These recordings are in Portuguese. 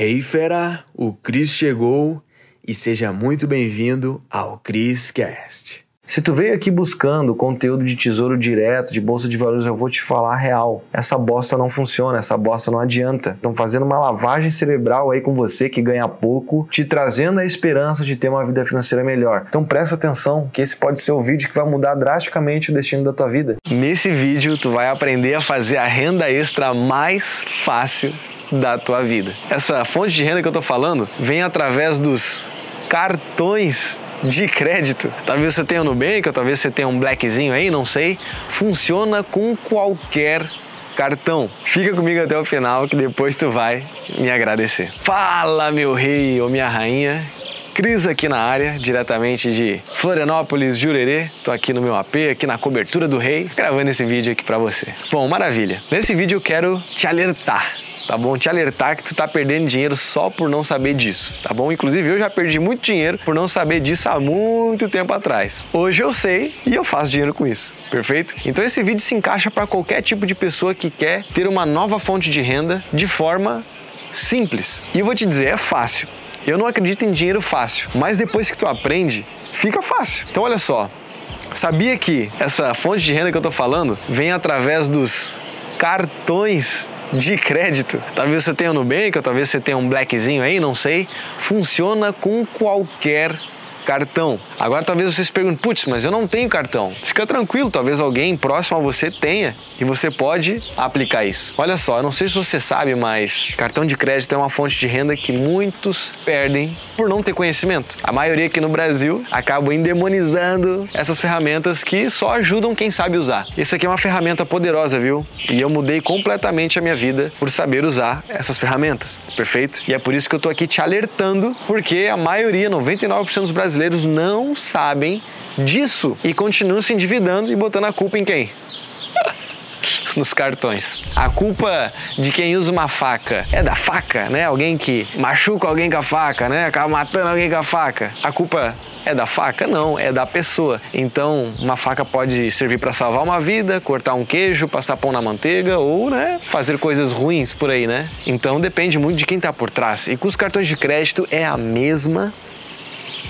Hey fera, o Cris chegou e seja muito bem-vindo ao Cris Cast. Se tu veio aqui buscando conteúdo de tesouro direto, de bolsa de valores, eu vou te falar a real. Essa bosta não funciona, essa bosta não adianta. Estão fazendo uma lavagem cerebral aí com você que ganha pouco, te trazendo a esperança de ter uma vida financeira melhor. Então presta atenção, que esse pode ser o vídeo que vai mudar drasticamente o destino da tua vida. Nesse vídeo, tu vai aprender a fazer a renda extra mais fácil da tua vida. Essa fonte de renda que eu tô falando vem através dos cartões de crédito. Talvez você tenha um Nubank, ou talvez você tenha um Blackzinho aí, não sei. Funciona com qualquer cartão. Fica comigo até o final que depois tu vai me agradecer. Fala, meu rei ou minha rainha. Cris aqui na área, diretamente de Florianópolis, Jurerê. Tô aqui no meu AP, aqui na cobertura do rei, gravando esse vídeo aqui para você. Bom, maravilha. Nesse vídeo eu quero te alertar tá bom? Te alertar que tu tá perdendo dinheiro só por não saber disso, tá bom? Inclusive eu já perdi muito dinheiro por não saber disso há muito tempo atrás. Hoje eu sei e eu faço dinheiro com isso, perfeito? Então esse vídeo se encaixa para qualquer tipo de pessoa que quer ter uma nova fonte de renda de forma simples. E eu vou te dizer, é fácil. Eu não acredito em dinheiro fácil, mas depois que tu aprende, fica fácil. Então olha só, sabia que essa fonte de renda que eu tô falando vem através dos cartões de crédito. Talvez você tenha um Nubank, ou talvez você tenha um Blackzinho aí, não sei. Funciona com qualquer cartão. Agora talvez você se pergunte, putz, mas eu não tenho cartão. Fica tranquilo, talvez alguém próximo a você tenha e você pode aplicar isso. Olha só, eu não sei se você sabe, mas cartão de crédito é uma fonte de renda que muitos perdem por não ter conhecimento. A maioria aqui no Brasil acaba endemonizando essas ferramentas que só ajudam quem sabe usar. Isso aqui é uma ferramenta poderosa, viu? E eu mudei completamente a minha vida por saber usar essas ferramentas, perfeito? E é por isso que eu tô aqui te alertando, porque a maioria, 99% dos brasileiros brasileiros não sabem disso e continuam se endividando e botando a culpa em quem? nos cartões. A culpa de quem usa uma faca é da faca, né? Alguém que machuca alguém com a faca, né? Acaba matando alguém com a faca. A culpa é da faca? Não, é da pessoa. Então, uma faca pode servir para salvar uma vida, cortar um queijo, passar pão na manteiga ou, né, fazer coisas ruins por aí, né? Então, depende muito de quem está por trás. E com os cartões de crédito é a mesma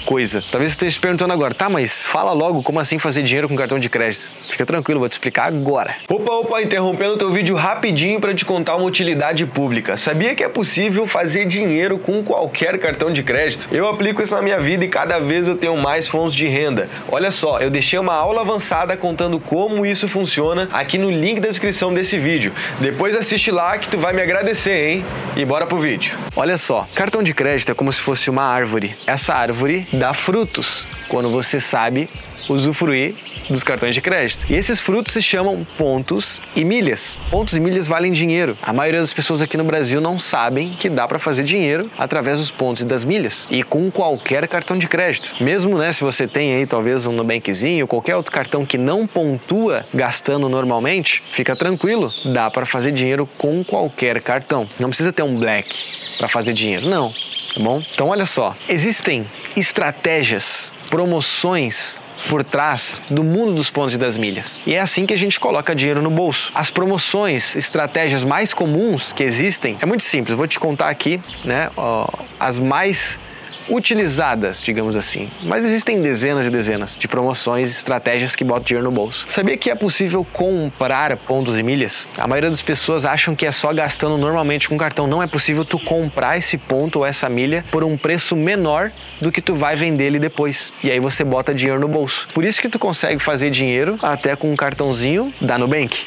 coisa. Talvez você esteja se perguntando agora, tá, mas fala logo como assim fazer dinheiro com cartão de crédito. Fica tranquilo, vou te explicar agora. Opa, opa, interrompendo o teu vídeo rapidinho para te contar uma utilidade pública. Sabia que é possível fazer dinheiro com qualquer cartão de crédito? Eu aplico isso na minha vida e cada vez eu tenho mais fontes de renda. Olha só, eu deixei uma aula avançada contando como isso funciona aqui no link da descrição desse vídeo. Depois assiste lá que tu vai me agradecer, hein? E bora pro vídeo. Olha só, cartão de crédito é como se fosse uma árvore. Essa árvore dá frutos quando você sabe usufruir dos cartões de crédito. E esses frutos se chamam pontos e milhas. Pontos e milhas valem dinheiro. A maioria das pessoas aqui no Brasil não sabem que dá para fazer dinheiro através dos pontos e das milhas e com qualquer cartão de crédito. Mesmo, né, se você tem aí talvez um Nubankzinho, qualquer outro cartão que não pontua gastando normalmente, fica tranquilo, dá para fazer dinheiro com qualquer cartão. Não precisa ter um Black para fazer dinheiro, não. Tá bom? Então olha só, existem estratégias, promoções por trás do mundo dos pontos e das milhas. E é assim que a gente coloca dinheiro no bolso. As promoções, estratégias mais comuns que existem, é muito simples. Vou te contar aqui, né, ó, as mais utilizadas, digamos assim. Mas existem dezenas e dezenas de promoções, estratégias que botam dinheiro no bolso. Sabia que é possível comprar pontos e milhas? A maioria das pessoas acham que é só gastando normalmente com cartão. Não é possível tu comprar esse ponto ou essa milha por um preço menor do que tu vai vender ele depois. E aí você bota dinheiro no bolso. Por isso que tu consegue fazer dinheiro até com um cartãozinho da Nubank.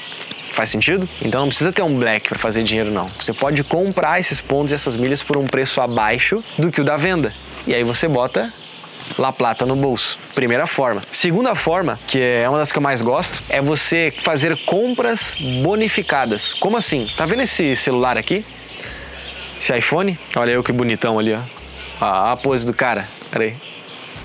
Faz sentido? Então não precisa ter um black para fazer dinheiro não. Você pode comprar esses pontos e essas milhas por um preço abaixo do que o da venda. E aí você bota La Plata no bolso. Primeira forma. Segunda forma, que é uma das que eu mais gosto, é você fazer compras bonificadas. Como assim? Tá vendo esse celular aqui? Esse iPhone? Olha eu que bonitão ali, ó. Ah, a pose do cara. Pera aí.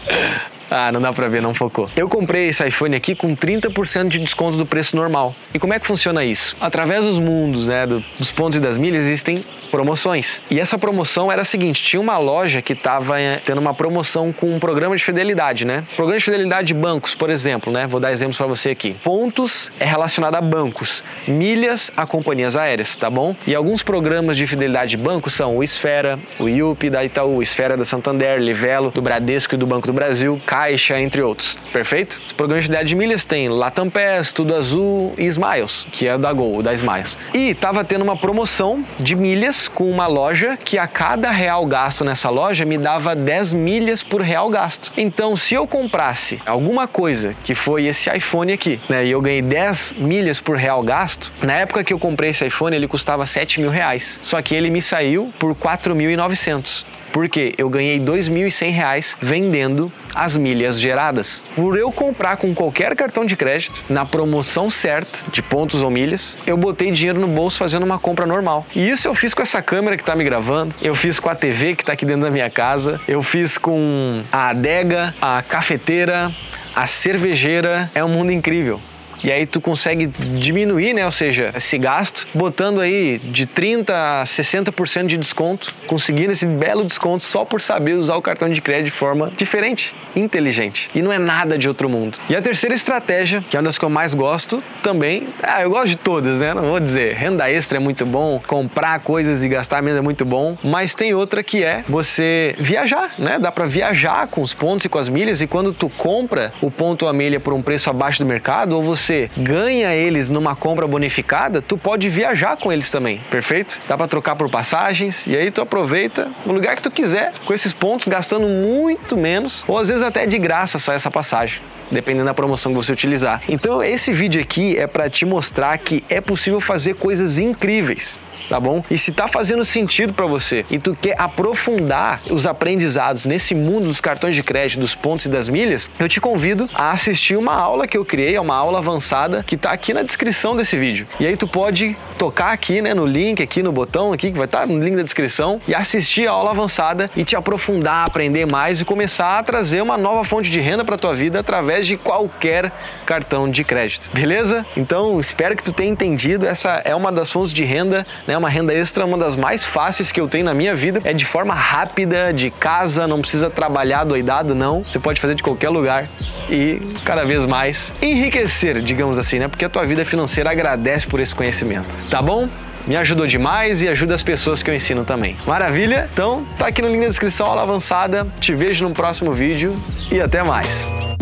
Ah, não dá pra ver, não focou. Eu comprei esse iPhone aqui com 30% de desconto do preço normal. E como é que funciona isso? Através dos mundos, né, dos pontos e das milhas, existem promoções. E essa promoção era a seguinte: tinha uma loja que estava eh, tendo uma promoção com um programa de fidelidade, né? Programa de fidelidade de bancos, por exemplo, né? Vou dar exemplos para você aqui. Pontos é relacionado a bancos, milhas a companhias aéreas, tá bom? E alguns programas de fidelidade de bancos são o Esfera, o IUP da Itaú, Esfera da Santander, Livelo do Bradesco e do Banco do Brasil, Caixa, entre outros. Perfeito? Os programas de fidelidade de milhas tem Latam Pass, Tudo Azul e Smiles, que é da Gol, da Smiles. E tava tendo uma promoção de milhas com uma loja que a cada real gasto nessa loja me dava 10 milhas por real gasto. Então, se eu comprasse alguma coisa que foi esse iPhone aqui, né, e eu ganhei 10 milhas por real gasto, na época que eu comprei esse iPhone ele custava 7 mil reais. Só que ele me saiu por 4.900 porque eu ganhei R$ 2.100 vendendo as milhas geradas. Por eu comprar com qualquer cartão de crédito, na promoção certa de pontos ou milhas, eu botei dinheiro no bolso fazendo uma compra normal. E isso eu fiz com essa câmera que está me gravando, eu fiz com a TV que está aqui dentro da minha casa, eu fiz com a adega, a cafeteira, a cervejeira. É um mundo incrível. E aí tu consegue diminuir, né, ou seja, esse gasto, botando aí de 30 a 60% de desconto, conseguindo esse belo desconto só por saber usar o cartão de crédito de forma diferente, inteligente. E não é nada de outro mundo. E a terceira estratégia, que é uma das que eu mais gosto, também, ah, eu gosto de todas, né? Não vou dizer, renda extra é muito bom, comprar coisas e gastar menos é muito bom, mas tem outra que é você viajar, né? Dá para viajar com os pontos e com as milhas e quando tu compra o ponto ou a milha por um preço abaixo do mercado ou você você ganha eles numa compra bonificada, tu pode viajar com eles também, perfeito? Dá para trocar por passagens e aí tu aproveita no lugar que tu quiser com esses pontos, gastando muito menos ou às vezes até de graça só essa passagem dependendo da promoção que você utilizar. Então esse vídeo aqui é para te mostrar que é possível fazer coisas incríveis tá bom? E se tá fazendo sentido para você e tu quer aprofundar os aprendizados nesse mundo dos cartões de crédito, dos pontos e das milhas, eu te convido a assistir uma aula que eu criei, é uma aula avançada que tá aqui na descrição desse vídeo. E aí tu pode tocar aqui, né, no link aqui no botão aqui que vai estar tá no link da descrição e assistir a aula avançada e te aprofundar, aprender mais e começar a trazer uma nova fonte de renda para tua vida através de qualquer cartão de crédito. Beleza? Então, espero que tu tenha entendido, essa é uma das fontes de renda, né, uma renda extra, uma das mais fáceis que eu tenho na minha vida. É de forma rápida, de casa, não precisa trabalhar doidado, não. Você pode fazer de qualquer lugar e cada vez mais enriquecer, digamos assim, né? Porque a tua vida financeira agradece por esse conhecimento. Tá bom? me ajudou demais e ajuda as pessoas que eu ensino também. Maravilha? Então, tá aqui no link da descrição, aula avançada. Te vejo no próximo vídeo e até mais.